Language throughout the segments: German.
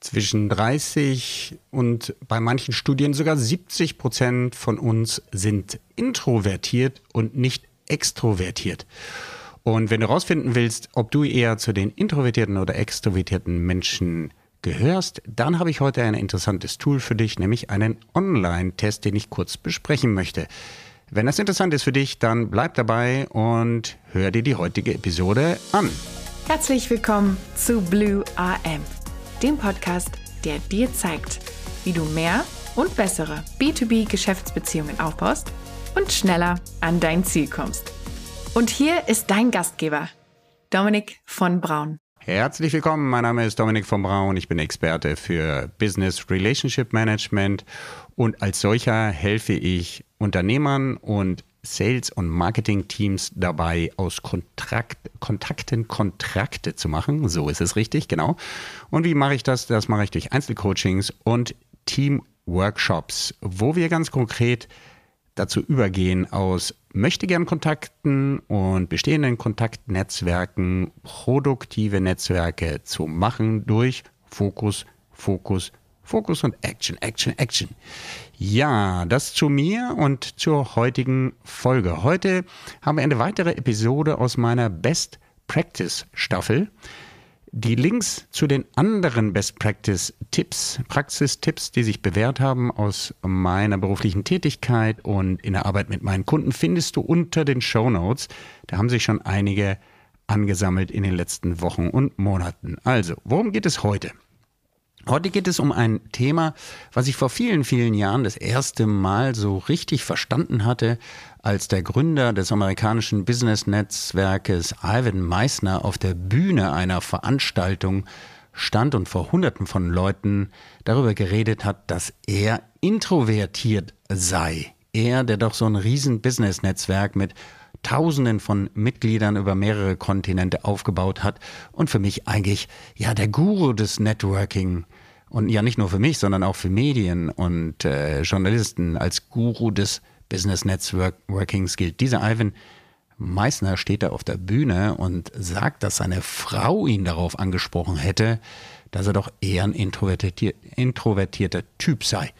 Zwischen 30 und bei manchen Studien sogar 70 Prozent von uns sind introvertiert und nicht extrovertiert. Und wenn du herausfinden willst, ob du eher zu den introvertierten oder extrovertierten Menschen gehörst, dann habe ich heute ein interessantes Tool für dich, nämlich einen Online-Test, den ich kurz besprechen möchte. Wenn das interessant ist für dich, dann bleib dabei und hör dir die heutige Episode an. Herzlich willkommen zu Blue AM dem Podcast, der dir zeigt, wie du mehr und bessere B2B-Geschäftsbeziehungen aufbaust und schneller an dein Ziel kommst. Und hier ist dein Gastgeber, Dominik von Braun. Herzlich willkommen, mein Name ist Dominik von Braun, ich bin Experte für Business Relationship Management und als solcher helfe ich Unternehmern und Sales- und Marketing-Teams dabei, aus Kontrakt, Kontakten Kontrakte zu machen. So ist es richtig, genau. Und wie mache ich das? Das mache ich durch Einzelcoachings und Team-Workshops, wo wir ganz konkret dazu übergehen, aus möchtegern Kontakten und bestehenden Kontaktnetzwerken produktive Netzwerke zu machen durch Fokus, Fokus, Fokus und Action, Action, Action. Ja, das zu mir und zur heutigen Folge. Heute haben wir eine weitere Episode aus meiner Best Practice Staffel. Die Links zu den anderen Best Practice Tipps, Praxistipps, die sich bewährt haben aus meiner beruflichen Tätigkeit und in der Arbeit mit meinen Kunden, findest du unter den Show Notes. Da haben sich schon einige angesammelt in den letzten Wochen und Monaten. Also, worum geht es heute? Heute geht es um ein Thema, was ich vor vielen, vielen Jahren das erste Mal so richtig verstanden hatte, als der Gründer des amerikanischen Business-Netzwerkes Ivan Meissner auf der Bühne einer Veranstaltung stand und vor Hunderten von Leuten darüber geredet hat, dass er introvertiert sei. Er, der doch so ein riesen Business-Netzwerk mit Tausenden von Mitgliedern über mehrere Kontinente aufgebaut hat und für mich eigentlich ja der Guru des Networking und ja nicht nur für mich, sondern auch für Medien und äh, Journalisten als Guru des Business Networkings gilt. Dieser Ivan Meissner steht da auf der Bühne und sagt, dass seine Frau ihn darauf angesprochen hätte, dass er doch eher ein introvertier introvertierter Typ sei.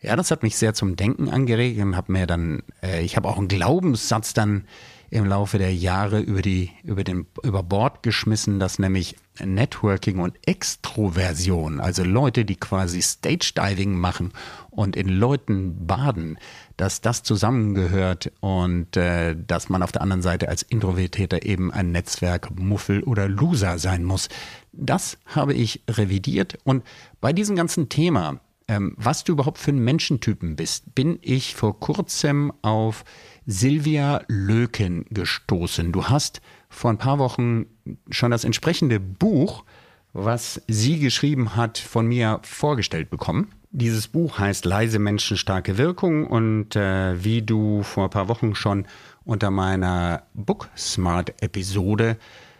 Ja, das hat mich sehr zum Denken angeregt und habe mir dann, äh, ich habe auch einen Glaubenssatz dann im Laufe der Jahre über, die, über, den, über Bord geschmissen, dass nämlich Networking und Extroversion, also Leute, die quasi Stage Diving machen und in Leuten baden, dass das zusammengehört und äh, dass man auf der anderen Seite als Introvertierter eben ein Netzwerk Muffel oder Loser sein muss. Das habe ich revidiert und bei diesem ganzen Thema, ähm, was du überhaupt für ein Menschentypen bist, bin ich vor kurzem auf Silvia Löken gestoßen. Du hast vor ein paar Wochen schon das entsprechende Buch, was sie geschrieben hat, von mir vorgestellt bekommen. Dieses Buch heißt Leise Menschen, starke Wirkung und äh, wie du vor ein paar Wochen schon unter meiner Booksmart-Episode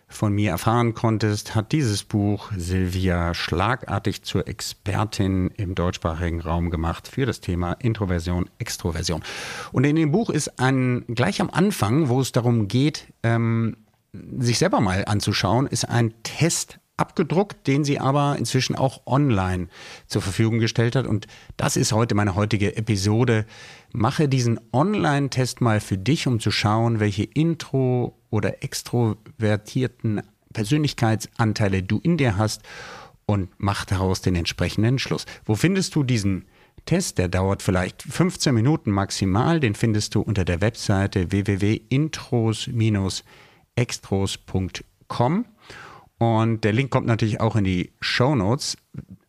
von mir erfahren konntest, hat dieses Buch Silvia schlagartig zur Expertin im deutschsprachigen Raum gemacht für das Thema Introversion, Extroversion. Und in dem Buch ist ein, gleich am Anfang, wo es darum geht, ähm, sich selber mal anzuschauen, ist ein Test abgedruckt, den sie aber inzwischen auch online zur Verfügung gestellt hat. Und das ist heute meine heutige Episode. Mache diesen Online-Test mal für dich, um zu schauen, welche Intro- oder extrovertierten Persönlichkeitsanteile du in dir hast und mach daraus den entsprechenden Schluss. Wo findest du diesen Test? Der dauert vielleicht 15 Minuten maximal. Den findest du unter der Webseite www.intros-extros.com. Und der Link kommt natürlich auch in die Show Notes.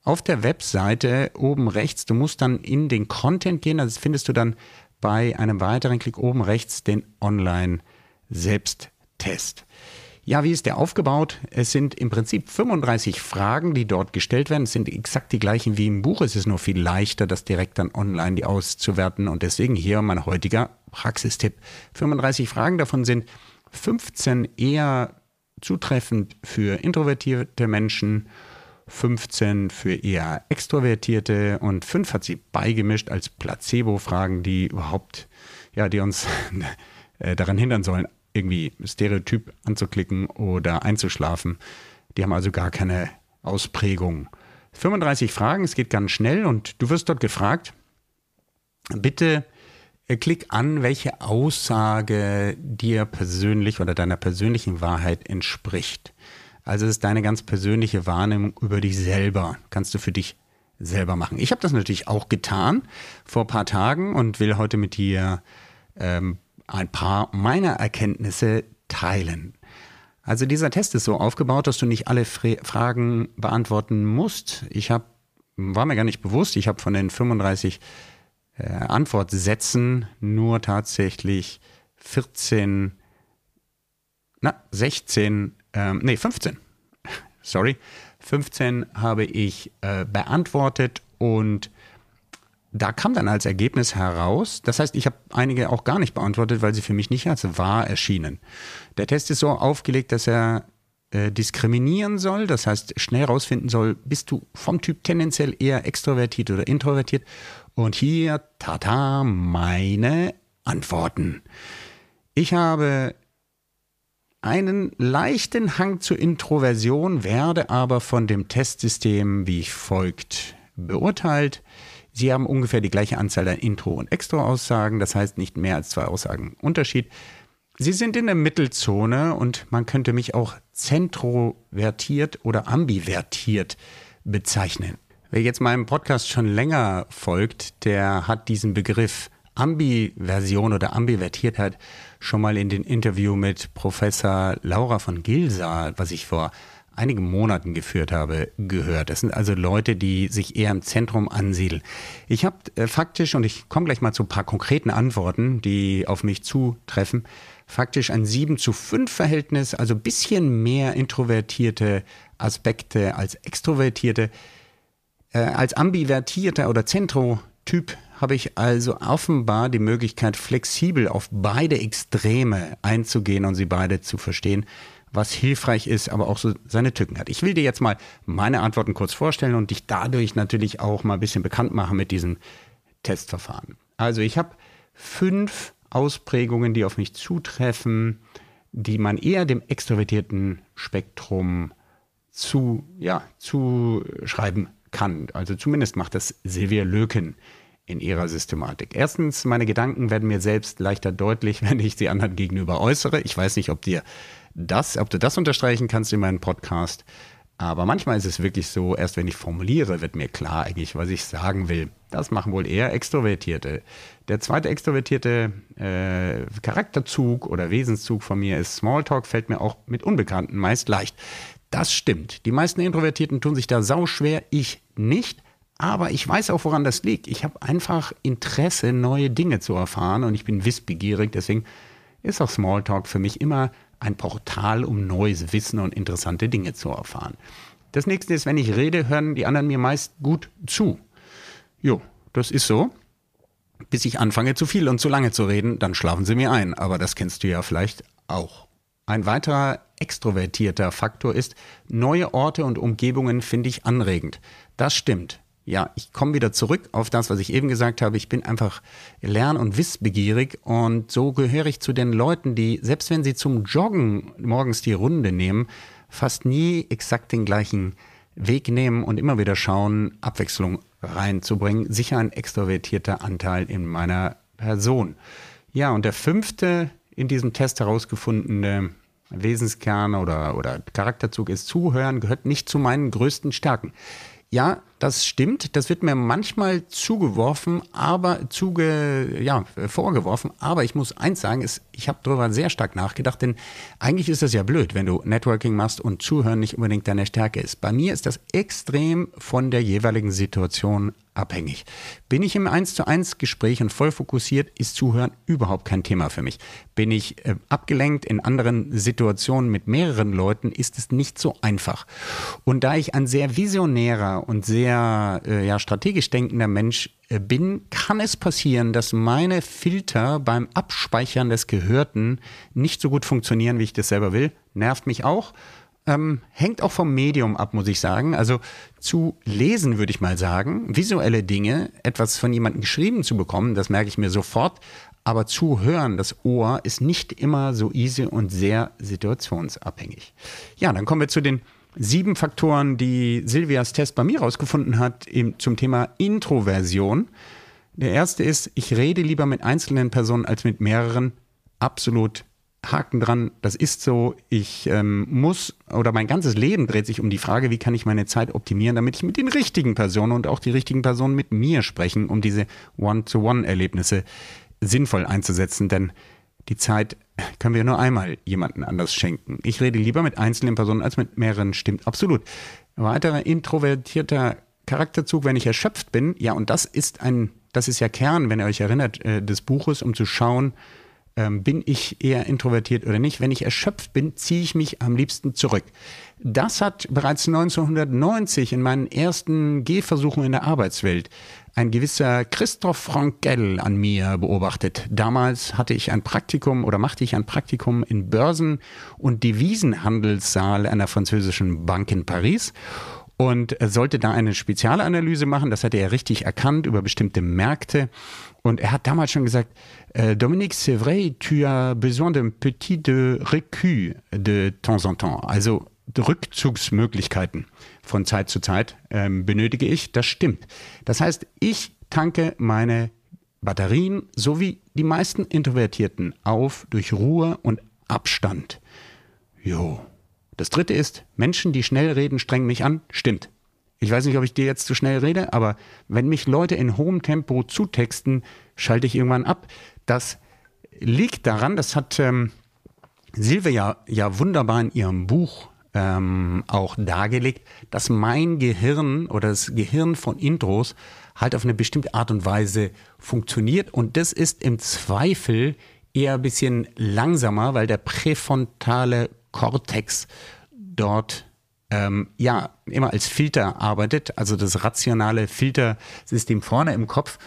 Auf der Webseite oben rechts, du musst dann in den Content gehen, das findest du dann bei einem weiteren Klick oben rechts den Online-Selbsttest. Ja, wie ist der aufgebaut? Es sind im Prinzip 35 Fragen, die dort gestellt werden. Es sind exakt die gleichen wie im Buch. Es ist nur viel leichter, das direkt dann online auszuwerten. Und deswegen hier mein heutiger Praxistipp. 35 Fragen davon sind 15 eher zutreffend für introvertierte Menschen, 15 für eher extrovertierte und 5 hat sie beigemischt als Placebo-Fragen, die überhaupt, ja, die uns äh, daran hindern sollen, irgendwie Stereotyp anzuklicken oder einzuschlafen. Die haben also gar keine Ausprägung 35 Fragen, es geht ganz schnell und du wirst dort gefragt, bitte äh, klick an, welche Aussage dir persönlich oder deiner persönlichen Wahrheit entspricht. Also es ist deine ganz persönliche Wahrnehmung über dich selber. Kannst du für dich selber machen. Ich habe das natürlich auch getan vor ein paar Tagen und will heute mit dir ähm, ein paar meiner Erkenntnisse teilen. Also dieser Test ist so aufgebaut, dass du nicht alle Fra Fragen beantworten musst. Ich habe, war mir gar nicht bewusst, ich habe von den 35 äh, Antwortsätzen nur tatsächlich 14, na, 16, ähm, nee, 15, sorry, 15 habe ich äh, beantwortet und da kam dann als Ergebnis heraus, das heißt, ich habe einige auch gar nicht beantwortet, weil sie für mich nicht als wahr erschienen. Der Test ist so aufgelegt, dass er äh, diskriminieren soll, das heißt schnell herausfinden soll, bist du vom Typ tendenziell eher extrovertiert oder introvertiert. Und hier, tata, meine Antworten. Ich habe einen leichten Hang zur Introversion, werde aber von dem Testsystem wie folgt beurteilt. Sie haben ungefähr die gleiche Anzahl an Intro- und Extra-Aussagen, das heißt nicht mehr als zwei Aussagen Unterschied. Sie sind in der Mittelzone und man könnte mich auch zentrovertiert oder ambivertiert bezeichnen. Wer jetzt meinem Podcast schon länger folgt, der hat diesen Begriff Ambiversion oder Ambivertiertheit schon mal in den Interview mit Professor Laura von Gilsa, was ich vor einigen Monaten geführt habe, gehört. Das sind also Leute, die sich eher im Zentrum ansiedeln. Ich habe äh, faktisch, und ich komme gleich mal zu ein paar konkreten Antworten, die auf mich zutreffen, faktisch ein 7 zu 5 Verhältnis, also ein bisschen mehr introvertierte Aspekte als extrovertierte. Äh, als ambivertierter oder Zentrotyp habe ich also offenbar die Möglichkeit, flexibel auf beide Extreme einzugehen und sie beide zu verstehen was hilfreich ist, aber auch so seine Tücken hat. Ich will dir jetzt mal meine Antworten kurz vorstellen und dich dadurch natürlich auch mal ein bisschen bekannt machen mit diesem Testverfahren. Also ich habe fünf Ausprägungen, die auf mich zutreffen, die man eher dem extrovertierten Spektrum zu, ja, zuschreiben kann. Also zumindest macht das Silvia Löken in ihrer Systematik. Erstens, meine Gedanken werden mir selbst leichter deutlich, wenn ich sie anderen gegenüber äußere. Ich weiß nicht, ob dir das, ob du das unterstreichen kannst in meinem Podcast. Aber manchmal ist es wirklich so, erst wenn ich formuliere, wird mir klar eigentlich, was ich sagen will. Das machen wohl eher Extrovertierte. Der zweite extrovertierte äh, Charakterzug oder Wesenszug von mir ist Smalltalk, fällt mir auch mit Unbekannten meist leicht. Das stimmt. Die meisten Introvertierten tun sich da sau schwer, ich nicht. Aber ich weiß auch, woran das liegt. Ich habe einfach Interesse, neue Dinge zu erfahren und ich bin wissbegierig. Deswegen ist auch Smalltalk für mich immer ein Portal, um neues Wissen und interessante Dinge zu erfahren. Das nächste ist, wenn ich rede, hören die anderen mir meist gut zu. Jo, das ist so. Bis ich anfange, zu viel und zu lange zu reden, dann schlafen sie mir ein. Aber das kennst du ja vielleicht auch. Ein weiterer extrovertierter Faktor ist, neue Orte und Umgebungen finde ich anregend. Das stimmt ja, ich komme wieder zurück auf das, was ich eben gesagt habe. Ich bin einfach lern- und wissbegierig und so gehöre ich zu den Leuten, die, selbst wenn sie zum Joggen morgens die Runde nehmen, fast nie exakt den gleichen Weg nehmen und immer wieder schauen, Abwechslung reinzubringen. Sicher ein extrovertierter Anteil in meiner Person. Ja, und der fünfte in diesem Test herausgefundene Wesenskern oder, oder Charakterzug ist Zuhören, gehört nicht zu meinen größten Stärken. Ja, das stimmt. Das wird mir manchmal zugeworfen, aber zuge, ja, vorgeworfen. Aber ich muss eins sagen, ist, ich habe darüber sehr stark nachgedacht, denn eigentlich ist das ja blöd, wenn du Networking machst und Zuhören nicht unbedingt deine Stärke ist. Bei mir ist das extrem von der jeweiligen Situation abhängig. Bin ich im 1 zu 1 Gespräch und voll fokussiert, ist Zuhören überhaupt kein Thema für mich. Bin ich äh, abgelenkt in anderen Situationen mit mehreren Leuten, ist es nicht so einfach. Und da ich ein sehr visionärer und sehr äh, ja, strategisch denkender Mensch äh, bin, kann es passieren, dass meine Filter beim Abspeichern des Gehörten nicht so gut funktionieren, wie ich das selber will. Nervt mich auch. Ähm, hängt auch vom Medium ab, muss ich sagen. Also zu lesen, würde ich mal sagen, visuelle Dinge, etwas von jemandem geschrieben zu bekommen, das merke ich mir sofort. Aber zu hören, das Ohr, ist nicht immer so easy und sehr situationsabhängig. Ja, dann kommen wir zu den sieben Faktoren, die Silvias Test bei mir rausgefunden hat zum Thema Introversion. Der erste ist, ich rede lieber mit einzelnen Personen als mit mehreren. Absolut Haken dran, das ist so. Ich ähm, muss oder mein ganzes Leben dreht sich um die Frage, wie kann ich meine Zeit optimieren, damit ich mit den richtigen Personen und auch die richtigen Personen mit mir sprechen, um diese One-to-One-Erlebnisse sinnvoll einzusetzen. Denn die Zeit können wir nur einmal jemanden anders schenken. Ich rede lieber mit einzelnen Personen als mit mehreren, stimmt absolut. Weiterer introvertierter Charakterzug, wenn ich erschöpft bin, ja, und das ist ein, das ist ja Kern, wenn ihr euch erinnert, äh, des Buches, um zu schauen, ähm, bin ich eher introvertiert oder nicht. Wenn ich erschöpft bin, ziehe ich mich am liebsten zurück. Das hat bereits 1990 in meinen ersten Gehversuchen in der Arbeitswelt ein gewisser Christoph Frankel an mir beobachtet. Damals hatte ich ein Praktikum oder machte ich ein Praktikum in Börsen- und Devisenhandelssaal einer französischen Bank in Paris und sollte da eine Spezialanalyse machen. Das hatte er richtig erkannt über bestimmte Märkte. Und er hat damals schon gesagt, äh, Dominique, c'est vrai, tu as besoin d'un petit de recul de temps en temps. Also Rückzugsmöglichkeiten von Zeit zu Zeit ähm, benötige ich. Das stimmt. Das heißt, ich tanke meine Batterien so wie die meisten Introvertierten auf durch Ruhe und Abstand. Jo. Das dritte ist, Menschen, die schnell reden, strengen mich an. Stimmt. Ich weiß nicht, ob ich dir jetzt zu schnell rede, aber wenn mich Leute in hohem Tempo zutexten, schalte ich irgendwann ab. Das liegt daran, das hat ähm, Silvia ja, wunderbar in ihrem Buch ähm, auch dargelegt, dass mein Gehirn oder das Gehirn von Intros halt auf eine bestimmte Art und Weise funktioniert. Und das ist im Zweifel eher ein bisschen langsamer, weil der präfrontale Kortex dort ähm, ja immer als Filter arbeitet, also das rationale Filtersystem vorne im Kopf.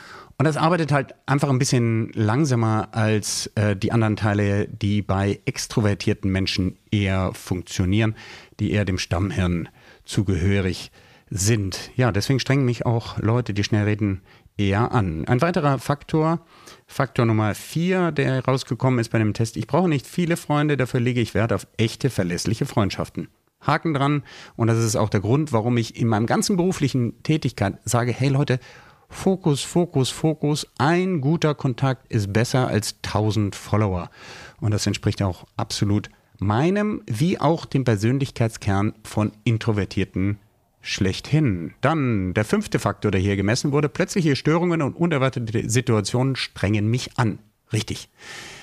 Und das arbeitet halt einfach ein bisschen langsamer als äh, die anderen Teile, die bei extrovertierten Menschen eher funktionieren, die eher dem Stammhirn zugehörig sind. Ja, deswegen strengen mich auch Leute, die schnell reden, eher an. Ein weiterer Faktor, Faktor Nummer vier, der rausgekommen ist bei dem Test, ich brauche nicht viele Freunde, dafür lege ich Wert auf echte, verlässliche Freundschaften. Haken dran. Und das ist auch der Grund, warum ich in meinem ganzen beruflichen Tätigkeit sage, hey Leute, Fokus, Fokus, Fokus. Ein guter Kontakt ist besser als tausend Follower. Und das entspricht auch absolut meinem wie auch dem Persönlichkeitskern von Introvertierten schlechthin. Dann der fünfte Faktor, der hier gemessen wurde. Plötzliche Störungen und unerwartete Situationen strengen mich an. Richtig.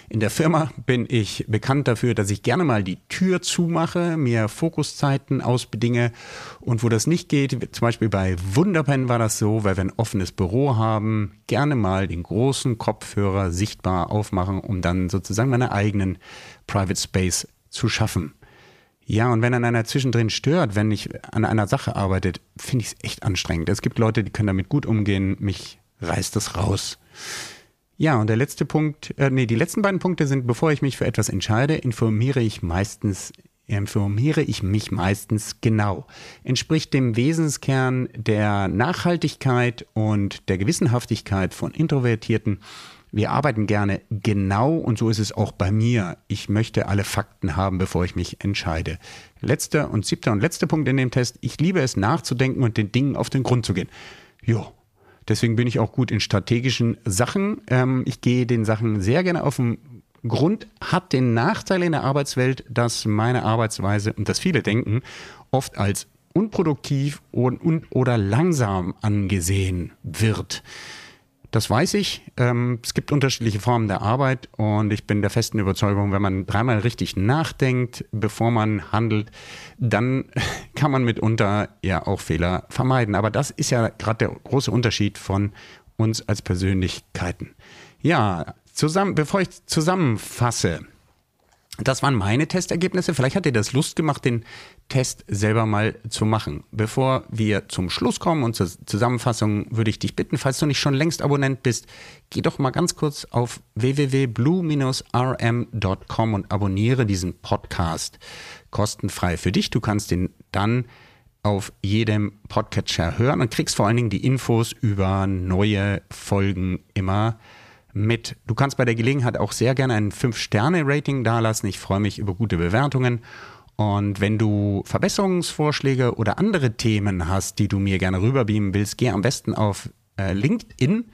In der Firma bin ich bekannt dafür, dass ich gerne mal die Tür zumache, mir Fokuszeiten ausbedinge und wo das nicht geht, zum Beispiel bei Wunderpen war das so, weil wir ein offenes Büro haben, gerne mal den großen Kopfhörer sichtbar aufmachen, um dann sozusagen meine eigenen Private Space zu schaffen. Ja, und wenn an einer zwischendrin stört, wenn ich an einer Sache arbeite, finde ich es echt anstrengend. Es gibt Leute, die können damit gut umgehen, mich reißt das raus. Ja, und der letzte Punkt, äh, nee, die letzten beiden Punkte sind, bevor ich mich für etwas entscheide, informiere ich meistens, informiere ich mich meistens genau. Entspricht dem Wesenskern der Nachhaltigkeit und der Gewissenhaftigkeit von Introvertierten. Wir arbeiten gerne genau und so ist es auch bei mir. Ich möchte alle Fakten haben, bevor ich mich entscheide. Letzter und siebter und letzter Punkt in dem Test. Ich liebe es nachzudenken und den Dingen auf den Grund zu gehen. Jo, Deswegen bin ich auch gut in strategischen Sachen. Ähm, ich gehe den Sachen sehr gerne auf den Grund, hat den Nachteil in der Arbeitswelt, dass meine Arbeitsweise und das viele denken, oft als unproduktiv und, und oder langsam angesehen wird. Das weiß ich. Ähm, es gibt unterschiedliche Formen der Arbeit und ich bin der festen Überzeugung, wenn man dreimal richtig nachdenkt, bevor man handelt, dann kann man mitunter ja auch Fehler vermeiden. Aber das ist ja gerade der große Unterschied von uns als Persönlichkeiten. Ja, zusammen, bevor ich zusammenfasse, das waren meine Testergebnisse. Vielleicht hat dir das Lust gemacht, den Test selber mal zu machen. Bevor wir zum Schluss kommen und zur Zusammenfassung, würde ich dich bitten, falls du nicht schon längst Abonnent bist, geh doch mal ganz kurz auf www.blue-rm.com und abonniere diesen Podcast kostenfrei für dich. Du kannst den dann auf jedem Podcatcher hören und kriegst vor allen Dingen die Infos über neue Folgen immer mit. Du kannst bei der Gelegenheit auch sehr gerne ein 5-Sterne-Rating dalassen. Ich freue mich über gute Bewertungen. Und wenn du Verbesserungsvorschläge oder andere Themen hast, die du mir gerne rüberbeamen willst, geh am besten auf äh, LinkedIn.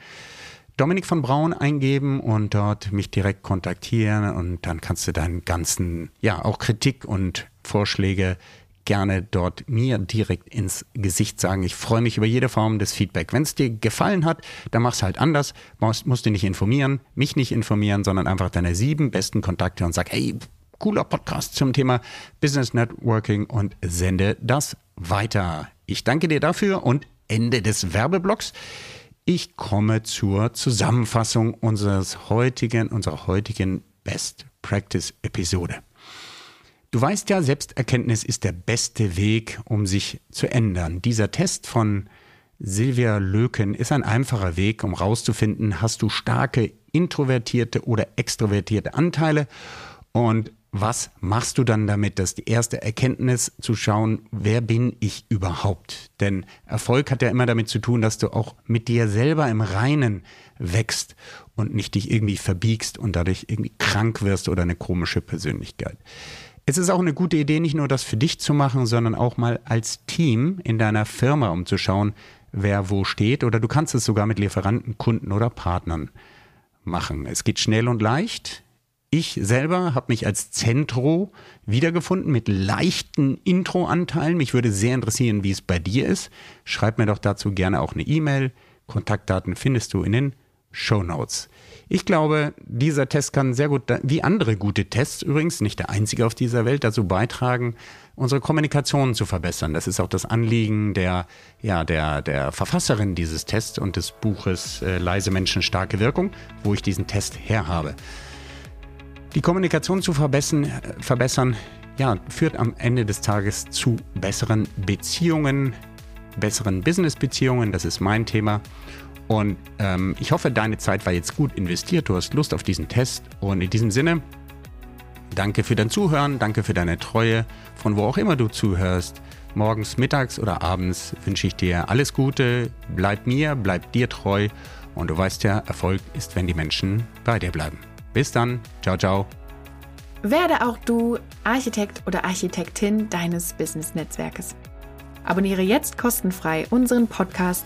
Dominik von Braun eingeben und dort mich direkt kontaktieren und dann kannst du deinen ganzen, ja, auch Kritik und Vorschläge gerne dort mir direkt ins Gesicht sagen. Ich freue mich über jede Form des Feedback. Wenn es dir gefallen hat, dann mach es halt anders. Musst, musst du nicht informieren, mich nicht informieren, sondern einfach deine sieben besten Kontakte und sag, hey, cooler Podcast zum Thema Business Networking und sende das weiter. Ich danke dir dafür und Ende des Werbeblocks. Ich komme zur Zusammenfassung unseres heutigen, unserer heutigen Best Practice Episode. Du weißt ja, Selbsterkenntnis ist der beste Weg, um sich zu ändern. Dieser Test von Silvia Löken ist ein einfacher Weg, um herauszufinden, hast du starke introvertierte oder extrovertierte Anteile und was machst du dann damit? Das ist die erste Erkenntnis zu schauen, wer bin ich überhaupt? Denn Erfolg hat ja immer damit zu tun, dass du auch mit dir selber im Reinen wächst und nicht dich irgendwie verbiegst und dadurch irgendwie krank wirst oder eine komische Persönlichkeit. Es ist auch eine gute Idee, nicht nur das für dich zu machen, sondern auch mal als Team in deiner Firma, um zu schauen, wer wo steht. Oder du kannst es sogar mit Lieferanten, Kunden oder Partnern machen. Es geht schnell und leicht. Ich selber habe mich als Zentro wiedergefunden mit leichten Intro-Anteilen. Mich würde sehr interessieren, wie es bei dir ist. Schreib mir doch dazu gerne auch eine E-Mail. Kontaktdaten findest du in den Show Notes. Ich glaube, dieser Test kann sehr gut, wie andere gute Tests übrigens, nicht der einzige auf dieser Welt, dazu beitragen, unsere Kommunikation zu verbessern. Das ist auch das Anliegen der, ja, der, der Verfasserin dieses Tests und des Buches äh, Leise Menschen, starke Wirkung, wo ich diesen Test herhabe. Die Kommunikation zu verbessern, verbessern ja, führt am Ende des Tages zu besseren Beziehungen, besseren Business-Beziehungen. Das ist mein Thema. Und ähm, ich hoffe, deine Zeit war jetzt gut investiert. Du hast Lust auf diesen Test. Und in diesem Sinne, danke für dein Zuhören, danke für deine Treue. Von wo auch immer du zuhörst, morgens, mittags oder abends wünsche ich dir alles Gute. Bleib mir, bleib dir treu. Und du weißt ja, Erfolg ist, wenn die Menschen bei dir bleiben. Bis dann. Ciao, ciao. Werde auch du Architekt oder Architektin deines Business-Netzwerkes. Abonniere jetzt kostenfrei unseren Podcast